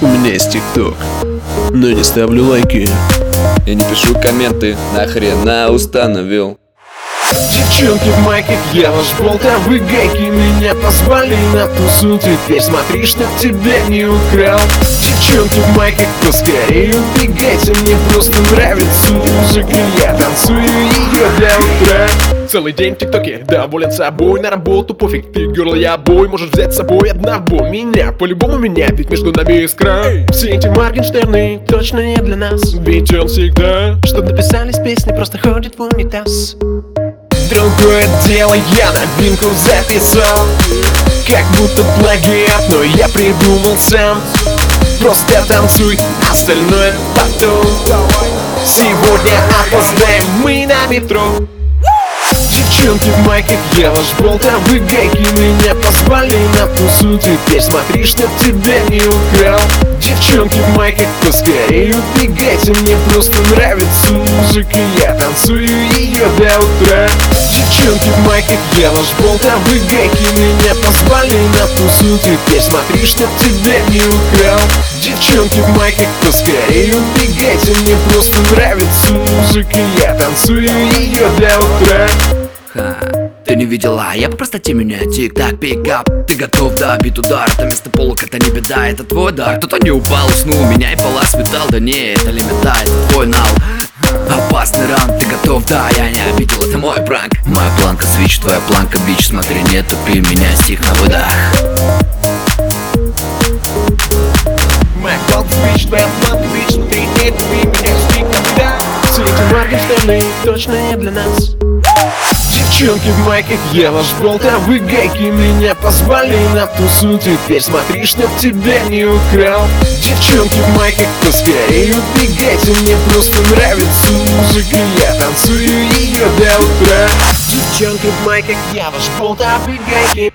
У меня есть тикток, но не ставлю лайки. Я не пишу комменты, нахрена установил Девчонки в майках, я ваш болт, вы гайки Меня позвали на тусу, теперь. Смотри, чтоб тебя не украл. Девчонки в майках, поскорее убегайте Мне просто нравится музыка, я танцую ее до утра. Целый день в тиктоке, доволен собой На работу пофиг, ты герл, я бой Можешь взять с собой одного. Меня По-любому меня, ведь между нами искра. Все эти Моргенштерны точно не для нас Ведь он всегда. Чтоб написались песни, просто ходит в унитаз Другое дело, я новинку записал Как будто плагиат, но я придумал сам. Просто танцуй, остальное потом. Сегодня опоздаем мы на метро Девчонки в майках, я ваш болт, а вы гайки Меня позвали на тусу, теперь. Смотри, чтоб тебя не украл. Девчонки в майках, поскорее убегайте Мне просто нравится музыка, я танцую ее до утра. Девчонки в майках, я ваш болт, а вы гайки Меня позвали на тусу, теперь. Смотри, чтоб тебя не украл. Девчонки в майках, поскорее убегайте Мне просто нравится музыка, я танцую ее до утра Ха, ты не видела, я по простоте меня тик-так, пик-ап. Ты готов добить удар, это место пола как-то не беда Это твой дар, кто-то не упал, уснул, меня и палас видал Да не, это лимита, это твой нал. Опасный раунд, ты готов, да, я не обидел, это мой пранк. Моя планка свич, твоя планка бич, смотри, не тупи меня, стих на выдох. Моя планка бич, твоя планка бич, смотри, не тупи меня, жди когда Все эти Моргенштерны точно не для нас Девчонки в майках, я ваш а вы гайки Меня позвали на тусу, теперь смотри, чтоб тебя не украл. Девчонки в майках, поскорее убегайте Мне просто нравится музыка, я танцую ее до утра. Девчонки в майках, я ваш болт, а вы гайки